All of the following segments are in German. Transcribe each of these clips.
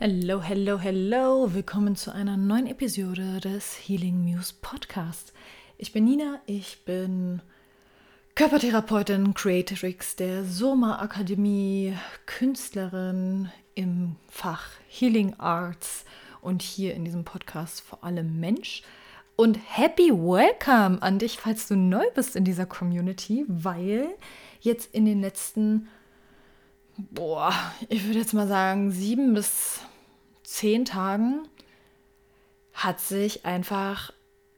Hello, hello, hello. Willkommen zu einer neuen Episode des Healing Muse Podcast. Ich bin Nina, ich bin Körpertherapeutin, Creatrix der Soma Akademie, Künstlerin im Fach Healing Arts und hier in diesem Podcast vor allem Mensch. Und happy welcome an dich, falls du neu bist in dieser Community, weil jetzt in den letzten boah, ich würde jetzt mal sagen, sieben bis zehn Tagen hat sich einfach,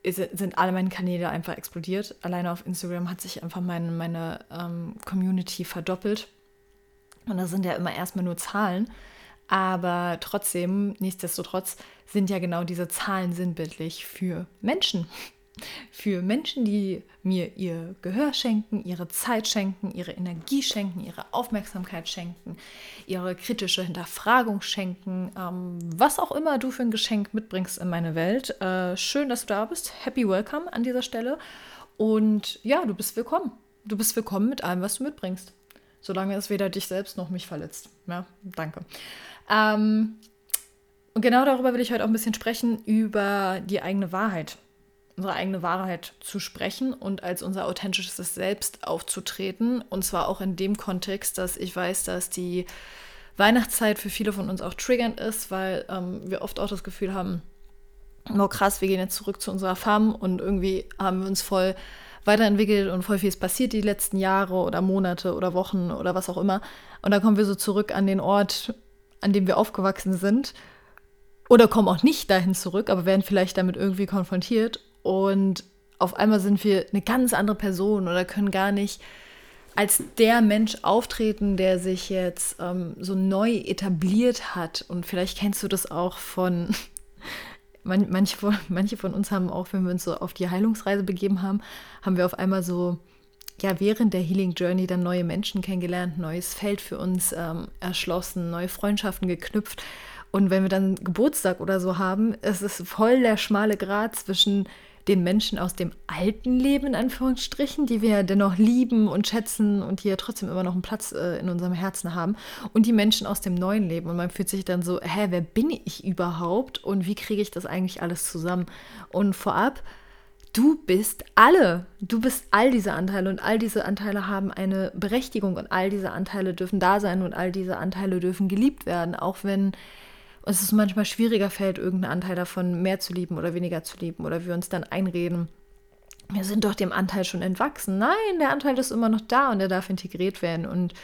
sind alle meine Kanäle einfach explodiert. Alleine auf Instagram hat sich einfach meine, meine ähm, Community verdoppelt. Und das sind ja immer erstmal nur Zahlen. Aber trotzdem, nichtsdestotrotz, sind ja genau diese Zahlen sinnbildlich für Menschen für Menschen, die mir ihr Gehör schenken, ihre Zeit schenken, ihre Energie schenken, ihre Aufmerksamkeit schenken, ihre kritische Hinterfragung schenken, ähm, was auch immer du für ein Geschenk mitbringst in meine Welt. Äh, schön, dass du da bist. Happy Welcome an dieser Stelle. Und ja, du bist willkommen. Du bist willkommen mit allem, was du mitbringst. Solange es weder dich selbst noch mich verletzt. Ja, danke. Ähm, und genau darüber will ich heute auch ein bisschen sprechen, über die eigene Wahrheit unsere eigene Wahrheit zu sprechen und als unser authentisches Selbst aufzutreten. Und zwar auch in dem Kontext, dass ich weiß, dass die Weihnachtszeit für viele von uns auch triggernd ist, weil ähm, wir oft auch das Gefühl haben, oh krass, wir gehen jetzt zurück zu unserer Farm und irgendwie haben wir uns voll weiterentwickelt und voll viel ist passiert die letzten Jahre oder Monate oder Wochen oder was auch immer. Und dann kommen wir so zurück an den Ort, an dem wir aufgewachsen sind. Oder kommen auch nicht dahin zurück, aber werden vielleicht damit irgendwie konfrontiert und auf einmal sind wir eine ganz andere Person oder können gar nicht als der Mensch auftreten, der sich jetzt ähm, so neu etabliert hat. Und vielleicht kennst du das auch von, man, manche, von, manche von uns haben auch, wenn wir uns so auf die Heilungsreise begeben haben, haben wir auf einmal so, ja, während der Healing Journey dann neue Menschen kennengelernt, neues Feld für uns ähm, erschlossen, neue Freundschaften geknüpft. Und wenn wir dann Geburtstag oder so haben, es ist voll der schmale Grat zwischen den Menschen aus dem alten Leben, in Anführungsstrichen, die wir dennoch lieben und schätzen und die ja trotzdem immer noch einen Platz äh, in unserem Herzen haben, und die Menschen aus dem neuen Leben. Und man fühlt sich dann so, hä, wer bin ich überhaupt und wie kriege ich das eigentlich alles zusammen? Und vorab, du bist alle. Du bist all diese Anteile und all diese Anteile haben eine Berechtigung und all diese Anteile dürfen da sein und all diese Anteile dürfen geliebt werden, auch wenn es ist manchmal schwieriger fällt, irgendeinen Anteil davon mehr zu lieben oder weniger zu lieben oder wir uns dann einreden, wir sind doch dem Anteil schon entwachsen. Nein, der Anteil ist immer noch da und er darf integriert werden. Und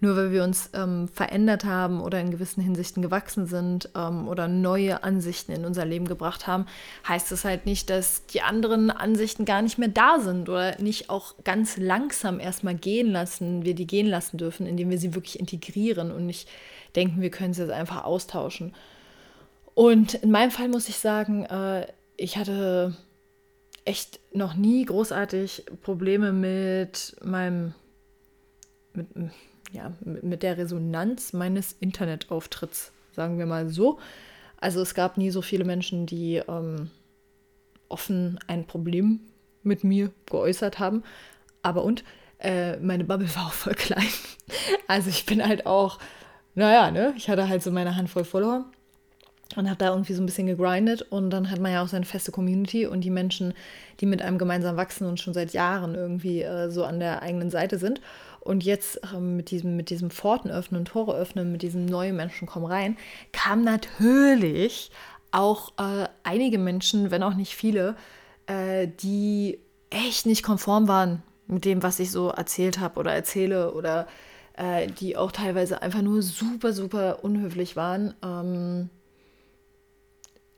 nur weil wir uns ähm, verändert haben oder in gewissen Hinsichten gewachsen sind ähm, oder neue Ansichten in unser Leben gebracht haben, heißt das halt nicht, dass die anderen Ansichten gar nicht mehr da sind oder nicht auch ganz langsam erstmal gehen lassen, wir die gehen lassen dürfen, indem wir sie wirklich integrieren und nicht denken, wir können sie jetzt einfach austauschen. Und in meinem Fall muss ich sagen, äh, ich hatte echt noch nie großartig Probleme mit meinem, mit, ja, mit der Resonanz meines Internetauftritts, sagen wir mal so. Also es gab nie so viele Menschen, die ähm, offen ein Problem mit mir geäußert haben. Aber und, äh, meine Bubble war auch voll klein. Also ich bin halt auch, naja, ne, ich hatte halt so meine Handvoll Follower und habe da irgendwie so ein bisschen gegrindet und dann hat man ja auch seine feste Community und die Menschen, die mit einem gemeinsam wachsen und schon seit Jahren irgendwie äh, so an der eigenen Seite sind. Und jetzt äh, mit diesem, mit diesem Pforten öffnen, Tore öffnen, mit diesem neuen Menschen kommen rein, kam natürlich auch äh, einige Menschen, wenn auch nicht viele, äh, die echt nicht konform waren mit dem, was ich so erzählt habe oder erzähle oder äh, die auch teilweise einfach nur super, super unhöflich waren. Ähm,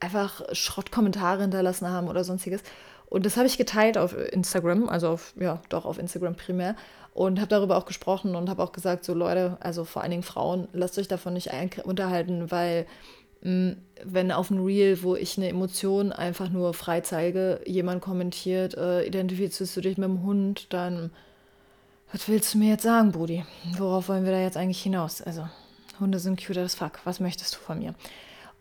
einfach Schrottkommentare hinterlassen haben oder sonstiges. Und das habe ich geteilt auf Instagram, also auf, ja, doch auf Instagram primär. Und habe darüber auch gesprochen und habe auch gesagt, so Leute, also vor allen Dingen Frauen, lasst euch davon nicht unterhalten, weil mh, wenn auf ein Reel, wo ich eine Emotion einfach nur frei zeige, jemand kommentiert, äh, identifizierst du dich mit dem Hund, dann was willst du mir jetzt sagen, Brudi? Worauf wollen wir da jetzt eigentlich hinaus? Also, Hunde sind cute as fuck. Was möchtest du von mir?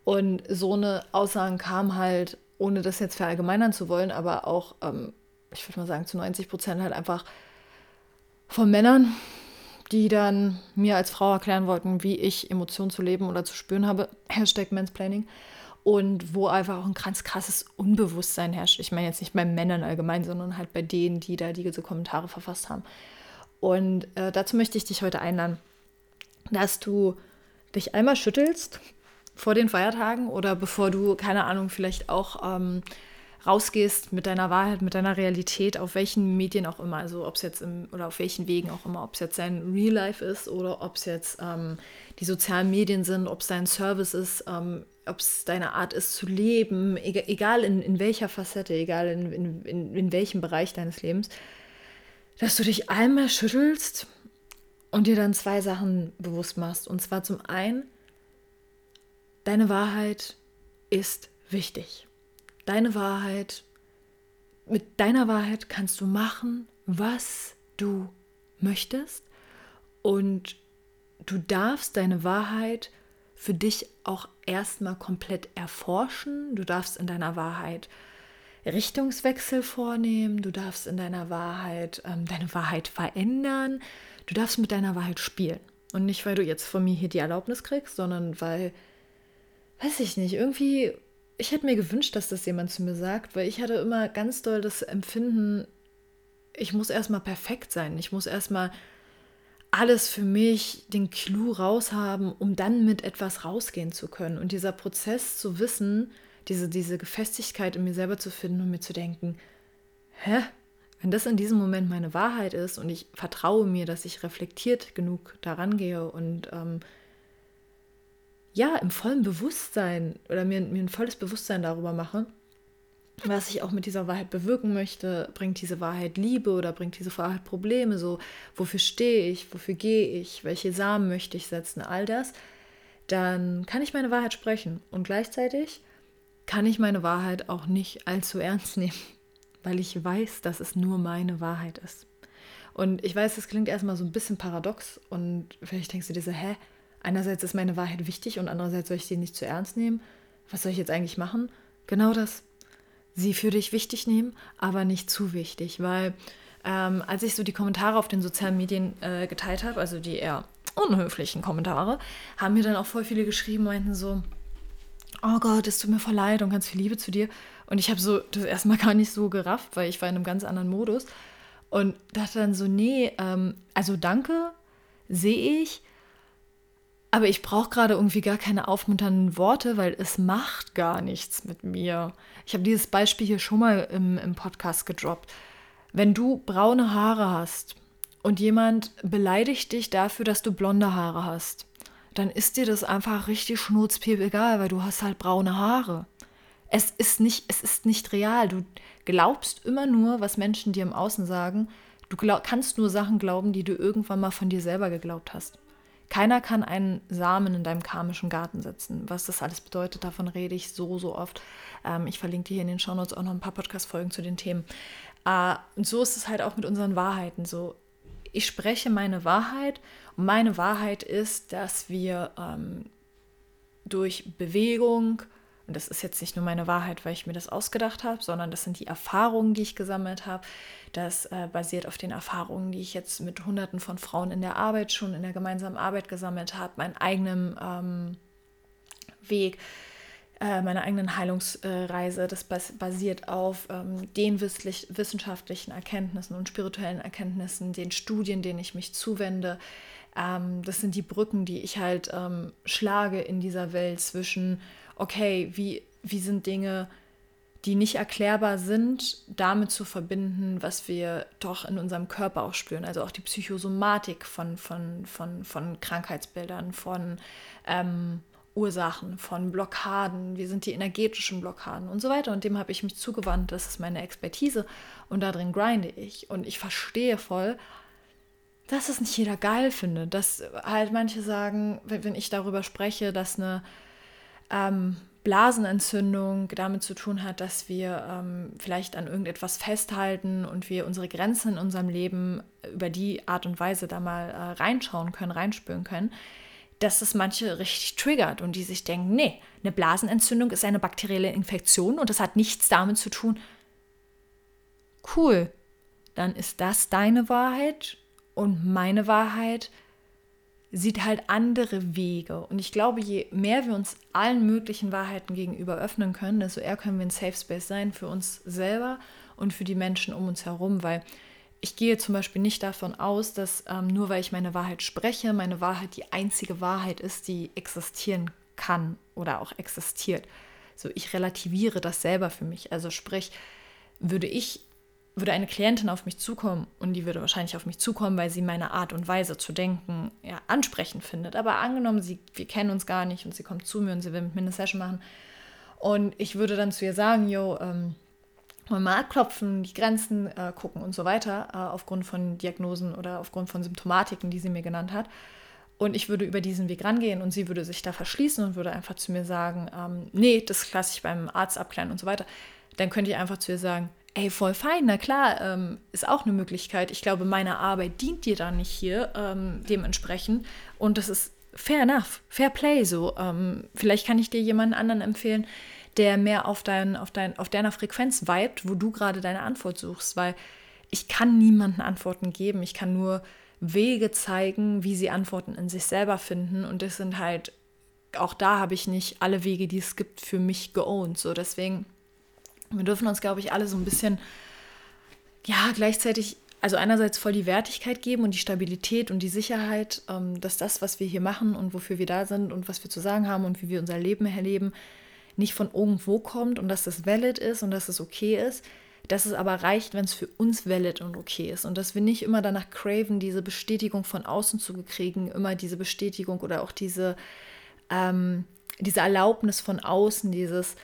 Und so eine Aussagen kam halt, ohne das jetzt verallgemeinern zu wollen, aber auch, ähm, ich würde mal sagen, zu 90 Prozent halt einfach von Männern, die dann mir als Frau erklären wollten, wie ich Emotionen zu leben oder zu spüren habe. Hashtag Mansplaining. Und wo einfach auch ein ganz krasses Unbewusstsein herrscht. Ich meine jetzt nicht bei Männern allgemein, sondern halt bei denen, die da diese Kommentare verfasst haben. Und äh, dazu möchte ich dich heute einladen, dass du dich einmal schüttelst vor den Feiertagen oder bevor du, keine Ahnung, vielleicht auch ähm, rausgehst mit deiner Wahrheit, mit deiner Realität, auf welchen Medien auch immer, also ob es jetzt im, oder auf welchen Wegen auch immer, ob es jetzt dein Real Life ist oder ob es jetzt ähm, die sozialen Medien sind, ob es dein Service ist, ähm, ob es deine Art ist zu leben, egal, in, in welcher Facette, egal in, in, in welchem Bereich deines Lebens, dass du dich einmal schüttelst und dir dann zwei Sachen bewusst machst. Und zwar zum einen, deine Wahrheit ist wichtig. Deine Wahrheit, mit deiner Wahrheit kannst du machen, was du möchtest. Und du darfst deine Wahrheit für dich auch erstmal komplett erforschen. Du darfst in deiner Wahrheit Richtungswechsel vornehmen. Du darfst in deiner Wahrheit ähm, deine Wahrheit verändern. Du darfst mit deiner Wahrheit spielen. Und nicht, weil du jetzt von mir hier die Erlaubnis kriegst, sondern weil, weiß ich nicht, irgendwie, ich hätte mir gewünscht, dass das jemand zu mir sagt, weil ich hatte immer ganz doll das Empfinden, ich muss erstmal perfekt sein. Ich muss erstmal alles für mich, den Clou raushaben, um dann mit etwas rausgehen zu können. Und dieser Prozess zu wissen, diese, diese Gefestigkeit in mir selber zu finden und mir zu denken, hä? Wenn das in diesem Moment meine Wahrheit ist und ich vertraue mir, dass ich reflektiert genug daran gehe und ähm, ja, im vollen Bewusstsein oder mir, mir ein volles Bewusstsein darüber mache, was ich auch mit dieser Wahrheit bewirken möchte, bringt diese Wahrheit Liebe oder bringt diese Wahrheit Probleme, so wofür stehe ich, wofür gehe ich, welche Samen möchte ich setzen, all das, dann kann ich meine Wahrheit sprechen und gleichzeitig kann ich meine Wahrheit auch nicht allzu ernst nehmen weil ich weiß, dass es nur meine Wahrheit ist. Und ich weiß, das klingt erstmal so ein bisschen paradox und vielleicht denkst du dir so, hä, einerseits ist meine Wahrheit wichtig und andererseits soll ich sie nicht zu ernst nehmen. Was soll ich jetzt eigentlich machen? Genau das. Sie für dich wichtig nehmen, aber nicht zu wichtig, weil ähm, als ich so die Kommentare auf den sozialen Medien äh, geteilt habe, also die eher unhöflichen Kommentare, haben mir dann auch voll viele geschrieben, meinten so, oh Gott, es tut mir voll leid und ganz viel Liebe zu dir. Und ich habe so das erstmal gar nicht so gerafft, weil ich war in einem ganz anderen Modus. Und dachte dann so, nee, ähm, also danke, sehe ich. Aber ich brauche gerade irgendwie gar keine aufmunternden Worte, weil es macht gar nichts mit mir. Ich habe dieses Beispiel hier schon mal im, im Podcast gedroppt. Wenn du braune Haare hast und jemand beleidigt dich dafür, dass du blonde Haare hast, dann ist dir das einfach richtig schnurzpiep egal, weil du hast halt braune Haare. Es ist nicht, es ist nicht real. Du glaubst immer nur, was Menschen dir im Außen sagen. Du glaub, kannst nur Sachen glauben, die du irgendwann mal von dir selber geglaubt hast. Keiner kann einen Samen in deinem karmischen Garten setzen. Was das alles bedeutet, davon rede ich so, so oft. Ähm, ich verlinke dir hier in den Shownotes auch noch ein paar Podcast-Folgen zu den Themen. Äh, und so ist es halt auch mit unseren Wahrheiten. So, ich spreche meine Wahrheit. Und meine Wahrheit ist, dass wir ähm, durch Bewegung, und das ist jetzt nicht nur meine Wahrheit, weil ich mir das ausgedacht habe, sondern das sind die Erfahrungen, die ich gesammelt habe. Das äh, basiert auf den Erfahrungen, die ich jetzt mit Hunderten von Frauen in der Arbeit schon in der gemeinsamen Arbeit gesammelt habe, meinen eigenen ähm, Weg äh, meiner eigenen Heilungsreise. Das basiert auf ähm, den wissenschaftlichen Erkenntnissen und spirituellen Erkenntnissen, den Studien, denen ich mich zuwende. Ähm, das sind die Brücken, die ich halt ähm, schlage in dieser Welt zwischen, okay, wie, wie sind Dinge, die nicht erklärbar sind, damit zu verbinden, was wir doch in unserem Körper auch spüren. Also auch die Psychosomatik von, von, von, von Krankheitsbildern, von ähm, Ursachen von Blockaden, wie sind die energetischen Blockaden und so weiter. Und dem habe ich mich zugewandt, das ist meine Expertise. Und darin grinde ich. Und ich verstehe voll, dass es nicht jeder geil findet, dass halt manche sagen, wenn ich darüber spreche, dass eine ähm, Blasenentzündung damit zu tun hat, dass wir ähm, vielleicht an irgendetwas festhalten und wir unsere Grenzen in unserem Leben über die Art und Weise da mal äh, reinschauen können, reinspüren können, dass es manche richtig triggert und die sich denken, nee, eine Blasenentzündung ist eine bakterielle Infektion und das hat nichts damit zu tun. Cool, dann ist das deine Wahrheit Und meine Wahrheit sieht halt andere Wege. Und ich glaube, je mehr wir uns allen möglichen Wahrheiten gegenüber öffnen können, desto eher können wir ein Safe Space sein für uns selber und für die Menschen um uns herum, weil ich gehe zum Beispiel nicht davon aus, dass ähm, nur weil ich meine Wahrheit spreche, meine Wahrheit die einzige Wahrheit ist, die existieren kann oder auch existiert. So, ich relativiere das selber für mich. Also sprich, würde ich, würde eine Klientin auf mich zukommen und die würde wahrscheinlich auf mich zukommen, weil sie meine Art und Weise zu denken ja, ansprechend findet. Aber angenommen, sie, wir kennen uns gar nicht und sie kommt zu mir und sie will mit mir eine Session machen und ich würde dann zu ihr sagen, yo, ähm, mal abklopfen, die Grenzen äh, gucken und so weiter, äh, aufgrund von Diagnosen oder aufgrund von Symptomatiken, die sie mir genannt hat. Und ich würde über diesen Weg rangehen und sie würde sich da verschließen und würde einfach zu mir sagen, ähm, nee, das lasse ich beim Arzt abklären und so weiter. Dann könnte ich einfach zu ihr sagen, ey, voll fein, na klar, ähm, ist auch eine Möglichkeit. Ich glaube, meine Arbeit dient dir da nicht hier ähm, dementsprechend. Und das ist fair enough, fair play so. Ähm, vielleicht kann ich dir jemanden anderen empfehlen, der mehr auf, dein, auf, dein, auf deiner Frequenz vibet, wo du gerade deine Antwort suchst, weil ich kann niemanden Antworten geben. Ich kann nur Wege zeigen, wie sie Antworten in sich selber finden. Und das sind halt, auch da habe ich nicht alle Wege, die es gibt, für mich geowned. So, deswegen, wir dürfen uns, glaube ich, alle so ein bisschen, ja, gleichzeitig, also einerseits voll die Wertigkeit geben und die Stabilität und die Sicherheit, ähm, dass das, was wir hier machen und wofür wir da sind und was wir zu sagen haben und wie wir unser Leben erleben, nicht von irgendwo kommt und dass das valid ist und dass es okay ist, dass es aber reicht, wenn es für uns valid und okay ist und dass wir nicht immer danach craven, diese Bestätigung von außen zu kriegen, immer diese Bestätigung oder auch diese, ähm, diese Erlaubnis von außen, dieses,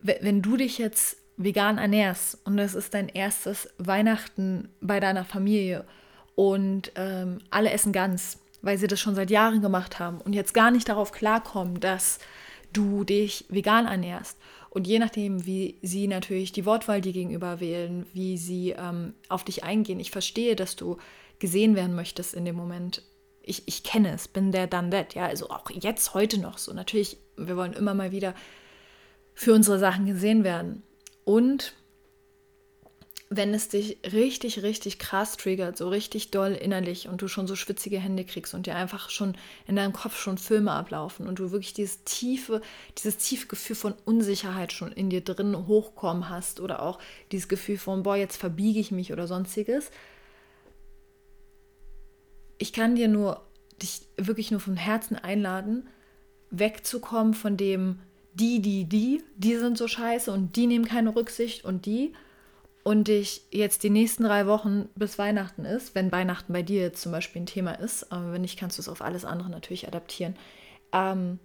wenn du dich jetzt vegan ernährst und es ist dein erstes Weihnachten bei deiner Familie und ähm, alle essen ganz, weil sie das schon seit Jahren gemacht haben und jetzt gar nicht darauf klarkommen, dass du dich vegan ernährst. Und je nachdem, wie sie natürlich die Wortwahl dir gegenüber wählen, wie sie ähm, auf dich eingehen, ich verstehe, dass du gesehen werden möchtest in dem Moment. Ich, ich kenne es, bin der dann that, ja, also auch jetzt, heute noch so. Natürlich, wir wollen immer mal wieder für unsere Sachen gesehen werden. Und wenn es dich richtig, richtig krass triggert, so richtig doll innerlich und du schon so schwitzige Hände kriegst und dir einfach schon in deinem Kopf schon Filme ablaufen und du wirklich dieses tiefe, dieses tiefe Gefühl von Unsicherheit schon in dir drin hochkommen hast oder auch dieses Gefühl von, boah, jetzt verbiege ich mich oder sonstiges. Ich kann dir nur, dich wirklich nur vom Herzen einladen, wegzukommen von dem, die, die, die, die sind so scheiße und die nehmen keine Rücksicht und die, und dich jetzt die nächsten drei Wochen bis Weihnachten ist, wenn Weihnachten bei dir jetzt zum Beispiel ein Thema ist, aber wenn nicht, kannst du es auf alles andere natürlich adaptieren, ähm,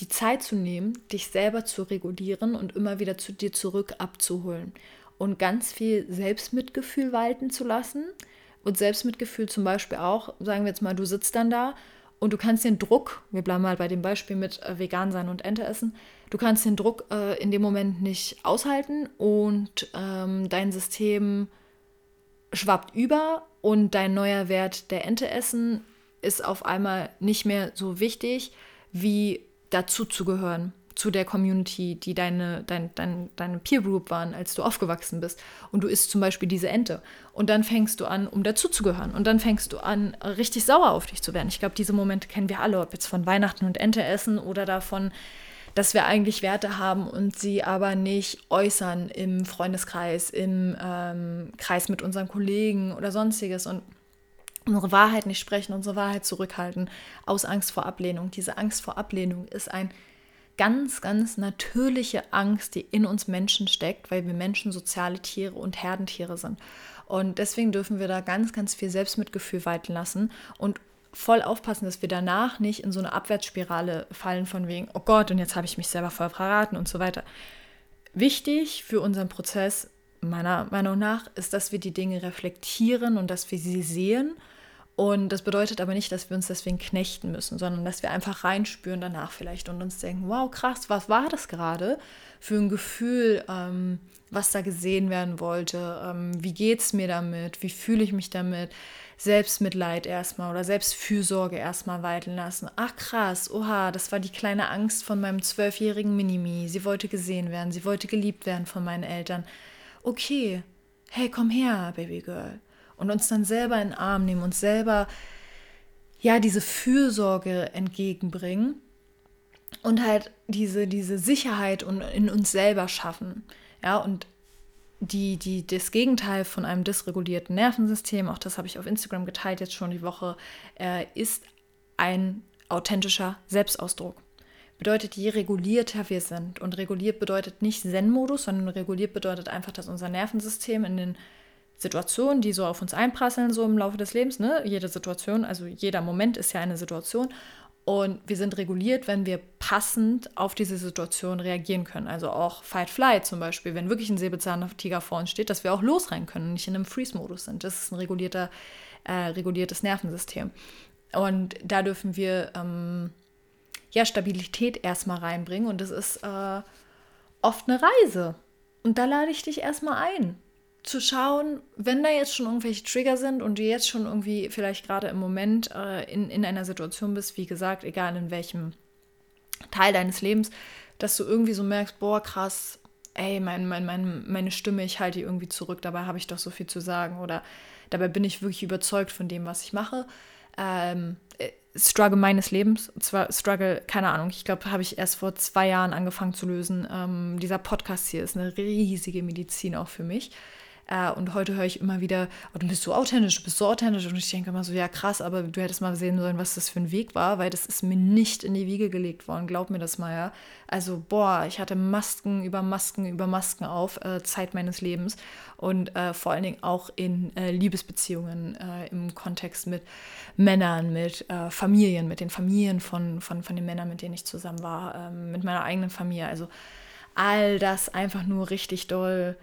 die Zeit zu nehmen, dich selber zu regulieren und immer wieder zu dir zurück abzuholen und ganz viel Selbstmitgefühl walten zu lassen. Und Selbstmitgefühl zum Beispiel auch, sagen wir jetzt mal, du sitzt dann da und du kannst den Druck, wir bleiben mal bei dem Beispiel mit äh, vegan sein und Ente essen, du kannst den Druck äh, in dem Moment nicht aushalten und ähm, dein System schwappt über und dein neuer Wert der Ente essen ist auf einmal nicht mehr so wichtig, wie dazu zu gehören zu der Community, die deine, dein, dein, deine Peer Group waren, als du aufgewachsen bist. Und du isst zum Beispiel diese Ente. Und dann fängst du an, um dazuzugehören. Und dann fängst du an, richtig sauer auf dich zu werden. Ich glaube, diese Momente kennen wir alle, ob jetzt von Weihnachten und Ente essen oder davon, dass wir eigentlich Werte haben und sie aber nicht äußern im Freundeskreis, im ähm, Kreis mit unseren Kollegen oder sonstiges. Und unsere Wahrheit nicht sprechen, unsere Wahrheit zurückhalten, aus Angst vor Ablehnung. Diese Angst vor Ablehnung ist ein ganz, ganz natürliche Angst, die in uns Menschen steckt, weil wir Menschen soziale Tiere und Herdentiere sind. Und deswegen dürfen wir da ganz, ganz viel Selbstmitgefühl walten lassen und voll aufpassen, dass wir danach nicht in so eine Abwärtsspirale fallen von wegen, oh Gott, und jetzt habe ich mich selber voll verraten und so weiter. Wichtig für unseren Prozess, meiner Meinung nach, ist, dass wir die Dinge reflektieren und dass wir sie sehen und das bedeutet aber nicht, dass wir uns deswegen knechten müssen, sondern dass wir einfach reinspüren danach vielleicht und uns denken, wow, krass, was war das gerade für ein Gefühl, ähm, was da gesehen werden wollte? Ähm, wie geht es mir damit? Wie fühle ich mich damit? Selbstmitleid erstmal oder Selbstfürsorge erstmal walten lassen. Ach krass, oha, das war die kleine Angst von meinem zwölfjährigen Minimi. Sie wollte gesehen werden, sie wollte geliebt werden von meinen Eltern. Okay, hey, komm her, Babygirl. Und uns dann selber in den Arm nehmen, uns selber ja diese Fürsorge entgegenbringen und halt diese, diese Sicherheit in uns selber schaffen. Ja, und die, die, das Gegenteil von einem dysregulierten Nervensystem, auch das habe ich auf Instagram geteilt jetzt schon die Woche, äh, ist ein authentischer Selbstausdruck. Bedeutet, je regulierter wir sind, und reguliert bedeutet nicht Zen-Modus, sondern reguliert bedeutet einfach, dass unser Nervensystem in den Situationen, die so auf uns einprasseln, so im Laufe des Lebens, ne? jede Situation, also jeder Moment ist ja eine Situation, und wir sind reguliert, wenn wir passend auf diese Situation reagieren können. Also auch Fight Flight zum Beispiel, wenn wirklich ein Säbelzahntiger vor uns steht, dass wir auch losrennen können und nicht in einem Freeze-Modus sind. Das ist ein regulierter, äh, reguliertes Nervensystem. Und da dürfen wir ähm, ja Stabilität erstmal reinbringen. Und das ist äh, oft eine Reise. Und da lade ich dich erstmal ein zu schauen, wenn da jetzt schon irgendwelche Trigger sind und du jetzt schon irgendwie vielleicht gerade im Moment äh, in, in einer Situation bist, wie gesagt, egal in welchem Teil deines Lebens, dass du irgendwie so merkst, boah, krass, ey, mein, mein, mein, meine Stimme, ich halte die irgendwie zurück, dabei habe ich doch so viel zu sagen oder dabei bin ich wirklich überzeugt von dem, was ich mache. Ähm, äh, Struggle meines Lebens, und zwar Struggle, keine Ahnung, ich glaube, habe ich erst vor zwei Jahren angefangen zu lösen. Ähm, dieser Podcast hier ist eine riesige Medizin auch für mich. Äh, und heute höre ich immer wieder, oh, du bist so authentisch, du bist so authentisch. Und ich denke immer so, ja krass, aber du hättest mal sehen sollen, was das für ein Weg war, weil das ist mir nicht in die Wiege gelegt worden. Glaub mir das mal, ja. Also, boah, ich hatte Masken über Masken über Masken auf, äh, Zeit meines Lebens. Und äh, vor allen Dingen auch in äh, Liebesbeziehungen äh, im Kontext mit Männern, mit äh, Familien, mit den Familien von, von, von den Männern, mit denen ich zusammen war, ähm, mit meiner eigenen Familie. Also all das einfach nur richtig doll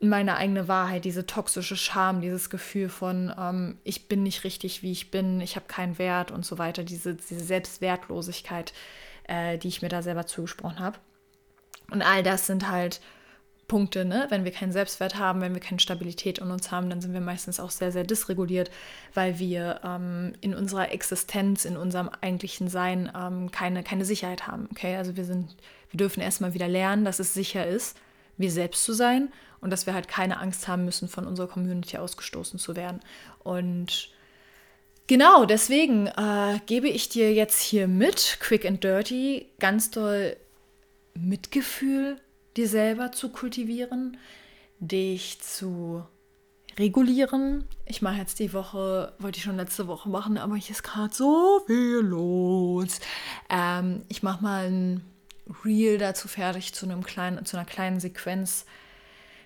meine eigene Wahrheit, diese toxische Scham, dieses Gefühl von, ähm, ich bin nicht richtig, wie ich bin, ich habe keinen Wert und so weiter, diese, diese Selbstwertlosigkeit, äh, die ich mir da selber zugesprochen habe. Und all das sind halt Punkte, ne? wenn wir keinen Selbstwert haben, wenn wir keine Stabilität in uns haben, dann sind wir meistens auch sehr, sehr dysreguliert, weil wir ähm, in unserer Existenz, in unserem eigentlichen Sein ähm, keine, keine Sicherheit haben. Okay, also wir sind, wir dürfen erstmal wieder lernen, dass es sicher ist, wir selbst zu sein und dass wir halt keine Angst haben müssen, von unserer Community ausgestoßen zu werden. Und genau deswegen äh, gebe ich dir jetzt hier mit, quick and dirty, ganz doll Mitgefühl dir selber zu kultivieren, dich zu regulieren. Ich mache jetzt die Woche, wollte ich schon letzte Woche machen, aber hier ist gerade so viel los. Ähm, ich mache mal ein Reel dazu fertig zu einem kleinen, zu einer kleinen Sequenz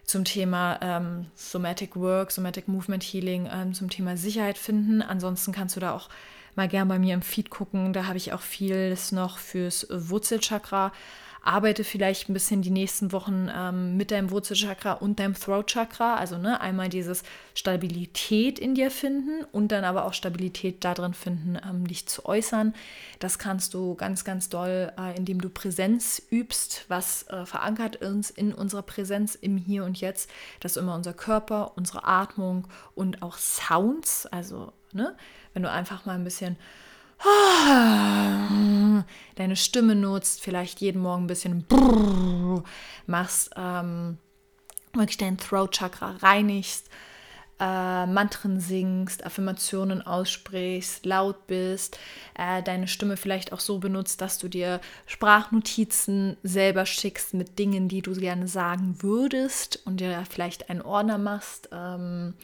zum Thema ähm, Somatic Work, Somatic Movement Healing, ähm, zum Thema Sicherheit finden. Ansonsten kannst du da auch mal gern bei mir im Feed gucken. Da habe ich auch vieles noch fürs Wurzelchakra arbeite vielleicht ein bisschen die nächsten Wochen ähm, mit deinem Wurzelchakra und deinem Throat-Chakra. Also ne, einmal dieses Stabilität in dir finden und dann aber auch Stabilität darin finden, ähm, dich zu äußern. Das kannst du ganz, ganz doll, äh, indem du Präsenz übst, was äh, verankert ist in unserer Präsenz im Hier und Jetzt. Das ist immer unser Körper, unsere Atmung und auch Sounds. Also ne, wenn du einfach mal ein bisschen deine Stimme nutzt, vielleicht jeden Morgen ein bisschen machst, ähm, wirklich dein Throat-Chakra reinigst, äh, Mantren singst, Affirmationen aussprichst, laut bist, äh, deine Stimme vielleicht auch so benutzt, dass du dir Sprachnotizen selber schickst mit Dingen, die du gerne sagen würdest und dir vielleicht einen Ordner machst. Ähm,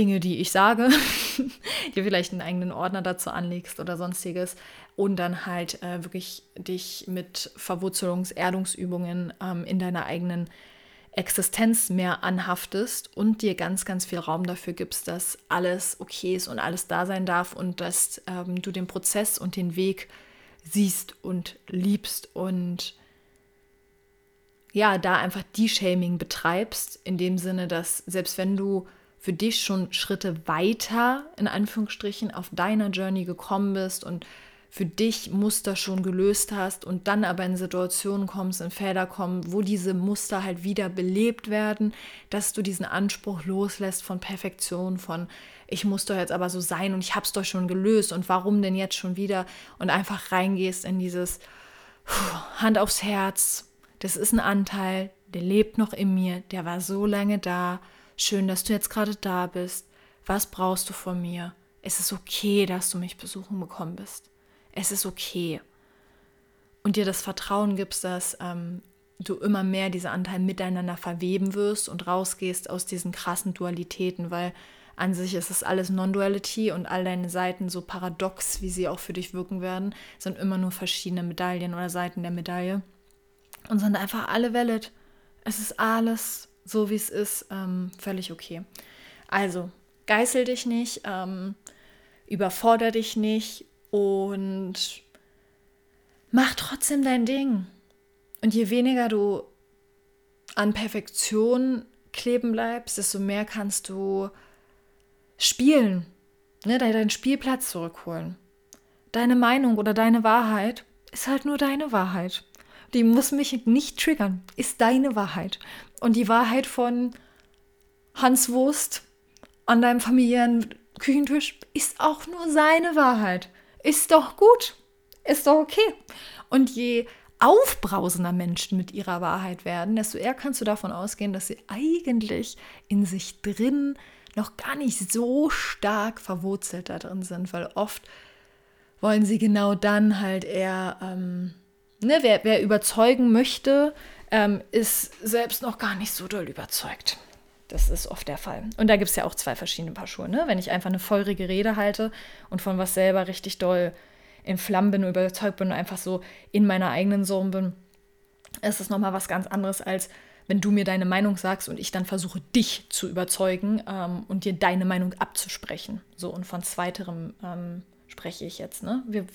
Dinge, die ich sage, dir vielleicht einen eigenen Ordner dazu anlegst oder sonstiges und dann halt äh, wirklich dich mit Verwurzelungs-, Erdungsübungen ähm, in deiner eigenen Existenz mehr anhaftest und dir ganz, ganz viel Raum dafür gibst, dass alles okay ist und alles da sein darf und dass ähm, du den Prozess und den Weg siehst und liebst und ja, da einfach De-Shaming betreibst, in dem Sinne, dass selbst wenn du für dich schon Schritte weiter, in Anführungsstrichen, auf deiner Journey gekommen bist und für dich Muster schon gelöst hast und dann aber in Situationen kommst, in Felder kommen, wo diese Muster halt wieder belebt werden, dass du diesen Anspruch loslässt von Perfektion, von ich muss doch jetzt aber so sein und ich habe es doch schon gelöst und warum denn jetzt schon wieder? Und einfach reingehst in dieses Hand aufs Herz, das ist ein Anteil, der lebt noch in mir, der war so lange da, Schön, dass du jetzt gerade da bist. Was brauchst du von mir? Es ist okay, dass du mich besuchen gekommen bist. Es ist okay. Und dir das Vertrauen gibst, dass ähm, du immer mehr diese Anteile miteinander verweben wirst und rausgehst aus diesen krassen Dualitäten, weil an sich ist es alles Non-Duality und all deine Seiten, so paradox, wie sie auch für dich wirken werden, sind immer nur verschiedene Medaillen oder Seiten der Medaille und sind einfach alle valid. Es ist alles so, wie es ist, ähm, völlig okay. Also, geißel dich nicht, ähm, überforder dich nicht und mach trotzdem dein Ding. Und je weniger du an Perfektion kleben bleibst, desto mehr kannst du spielen, ne, deinen Spielplatz zurückholen. Deine Meinung oder deine Wahrheit ist halt nur deine Wahrheit. Die muss mich nicht triggern, ist deine Wahrheit. Und die Wahrheit von Hans Wurst an deinem familiären Küchentisch ist auch nur seine Wahrheit. Ist doch gut. Ist doch okay. Und je aufbrausender Menschen mit ihrer Wahrheit werden, desto eher kannst du davon ausgehen, dass sie eigentlich in sich drin noch gar nicht so stark verwurzelt da drin sind, weil oft wollen sie genau dann halt eher, ähm, ne, wer, wer überzeugen möchte, ähm, ist selbst noch gar nicht so doll überzeugt. Das ist oft der Fall. Und da gibt es ja auch zwei verschiedene Paar Schuhe. Ne? Wenn ich einfach eine feurige Rede halte und von was selber richtig doll in Flammen bin überzeugt bin und einfach so in meiner eigenen Sohn bin, ist es nochmal was ganz anderes, als wenn du mir deine Meinung sagst und ich dann versuche, dich zu überzeugen ähm, und dir deine Meinung abzusprechen. So, und von zweiterem ähm, spreche ich jetzt. Ne? Wir,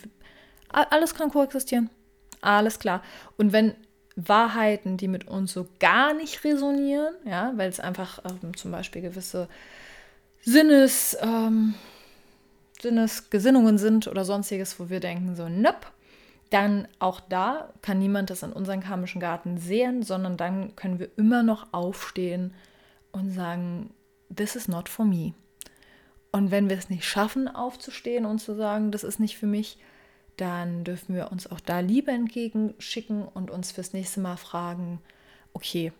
alles kann koexistieren. Alles klar. Und wenn Wahrheiten, die mit uns so gar nicht resonieren, ja, weil es einfach ähm, zum Beispiel gewisse Sinnes, ähm, Sinnesgesinnungen sind oder sonstiges, wo wir denken, so, nope, dann auch da kann niemand das in unseren karmischen Garten sehen, sondern dann können wir immer noch aufstehen und sagen, this is not for me. Und wenn wir es nicht schaffen, aufzustehen und zu sagen, das ist nicht für mich, dann dürfen wir uns auch da Liebe entgegenschicken und uns fürs nächste Mal fragen, okay,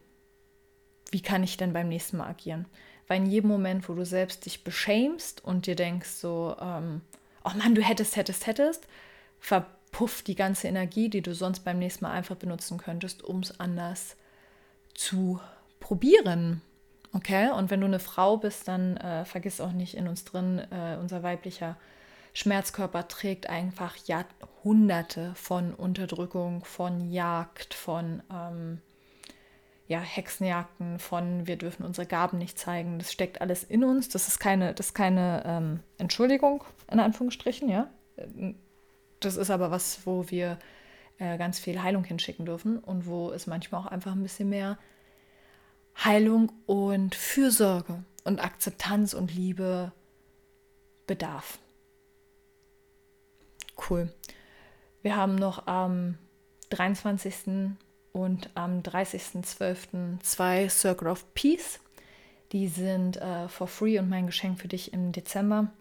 wie kann ich denn beim nächsten Mal agieren? Weil in jedem Moment, wo du selbst dich beschämst und dir denkst so, ähm, oh Mann, du hättest, hättest, hättest, verpufft die ganze Energie, die du sonst beim nächsten Mal einfach benutzen könntest, um es anders zu probieren. Okay? Und wenn du eine Frau bist, dann äh, vergiss auch nicht in uns drin, äh, unser weiblicher Schmerzkörper trägt einfach Jahrhunderte von Unterdrückung, von Jagd, von ähm, ja, Hexenjagden, von wir dürfen unsere Gaben nicht zeigen. Das steckt alles in uns. Das ist keine, das ist keine ähm, Entschuldigung, in Anführungsstrichen, ja. Das ist aber was, wo wir äh, ganz viel Heilung hinschicken dürfen und wo es manchmal auch einfach ein bisschen mehr Heilung und Fürsorge und Akzeptanz und Liebe bedarf. Cool. Wir haben noch am 23 und am 30.12. zwei Circle of Peace. Die sind äh, for free und mein Geschenk für dich im Dezember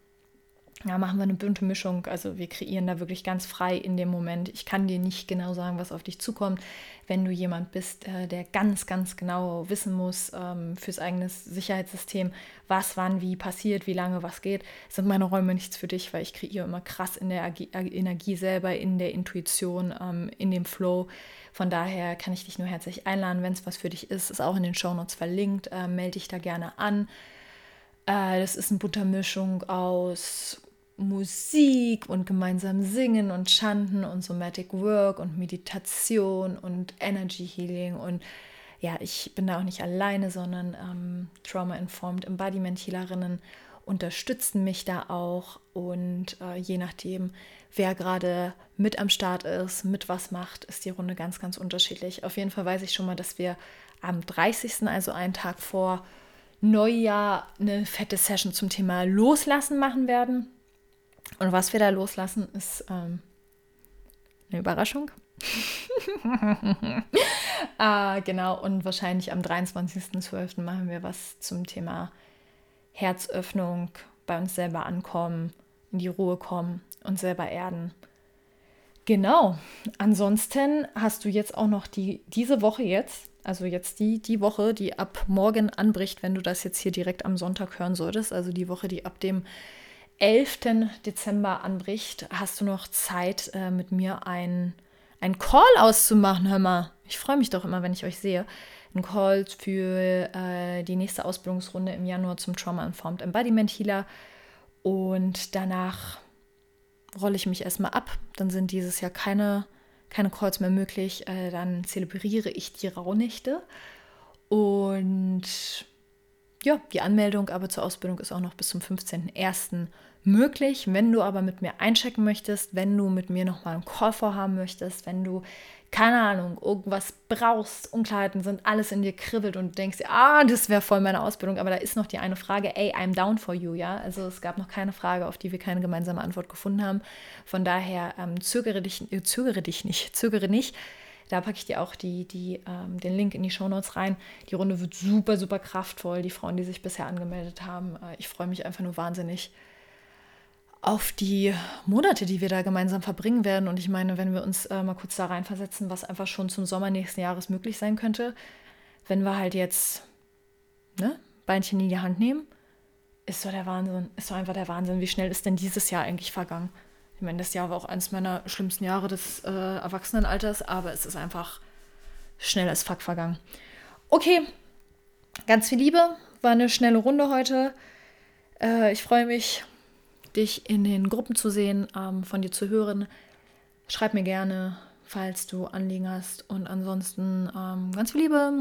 ja, machen wir eine bunte Mischung. Also wir kreieren da wirklich ganz frei in dem Moment. Ich kann dir nicht genau sagen, was auf dich zukommt. Wenn du jemand bist, äh, der ganz, ganz genau wissen muss ähm, fürs eigene Sicherheitssystem, was wann wie passiert, wie lange was geht, sind meine Räume nichts für dich, weil ich kreiere immer krass in der Energie selber, in der Intuition, ähm, in dem Flow. Von daher kann ich dich nur herzlich einladen, wenn es was für dich ist, ist auch in den Shownotes verlinkt. Äh, melde dich da gerne an. Äh, das ist eine Buttermischung aus Musik und gemeinsam singen und chanten und Somatic Work und Meditation und Energy Healing und ja, ich bin da auch nicht alleine, sondern ähm, Trauma-Informed Embodiment Healerinnen unterstützen mich da auch und äh, je nachdem, wer gerade mit am Start ist, mit was macht, ist die Runde ganz, ganz unterschiedlich. Auf jeden Fall weiß ich schon mal, dass wir am 30., also einen Tag vor Neujahr, eine fette Session zum Thema Loslassen machen werden. Und was wir da loslassen, ist ähm, eine Überraschung. ah, genau, und wahrscheinlich am 23.12. machen wir was zum Thema Herzöffnung, bei uns selber ankommen, in die Ruhe kommen und selber erden. Genau. Ansonsten hast du jetzt auch noch die, diese Woche jetzt, also jetzt die, die Woche, die ab morgen anbricht, wenn du das jetzt hier direkt am Sonntag hören solltest, also die Woche, die ab dem 11. Dezember anbricht, hast du noch Zeit, äh, mit mir ein, ein Call auszumachen. Hör mal, ich freue mich doch immer, wenn ich euch sehe. Ein Call für äh, die nächste Ausbildungsrunde im Januar zum Trauma-Informed Embodiment Healer. Und danach rolle ich mich erstmal ab. Dann sind dieses Jahr keine, keine Calls mehr möglich. Äh, dann zelebriere ich die Rauhnächte. Und ja, die Anmeldung aber zur Ausbildung ist auch noch bis zum 15.01. möglich. Wenn du aber mit mir einchecken möchtest, wenn du mit mir nochmal einen Call vorhaben möchtest, wenn du keine Ahnung, irgendwas brauchst, Unklarheiten sind, alles in dir kribbelt und denkst, ah, das wäre voll meine Ausbildung, aber da ist noch die eine Frage, ey, I'm down for you, ja. Also es gab noch keine Frage, auf die wir keine gemeinsame Antwort gefunden haben. Von daher ähm, zögere dich, äh, zögere dich nicht, zögere nicht. Da packe ich dir auch die, die, ähm, den Link in die Shownotes rein. Die Runde wird super, super kraftvoll. Die Frauen, die sich bisher angemeldet haben, äh, ich freue mich einfach nur wahnsinnig auf die Monate, die wir da gemeinsam verbringen werden. Und ich meine, wenn wir uns äh, mal kurz da reinversetzen, was einfach schon zum Sommer nächsten Jahres möglich sein könnte, wenn wir halt jetzt ne, Beinchen in die Hand nehmen, ist so der Wahnsinn, ist so einfach der Wahnsinn. Wie schnell ist denn dieses Jahr eigentlich vergangen? Ich meine, das Jahr war auch eines meiner schlimmsten Jahre des äh, Erwachsenenalters, aber es ist einfach schnell als Fuck vergangen. Okay, ganz viel Liebe, war eine schnelle Runde heute. Äh, ich freue mich dich in den Gruppen zu sehen, ähm, von dir zu hören. Schreib mir gerne, falls du Anliegen hast. Und ansonsten ähm, ganz viel Liebe.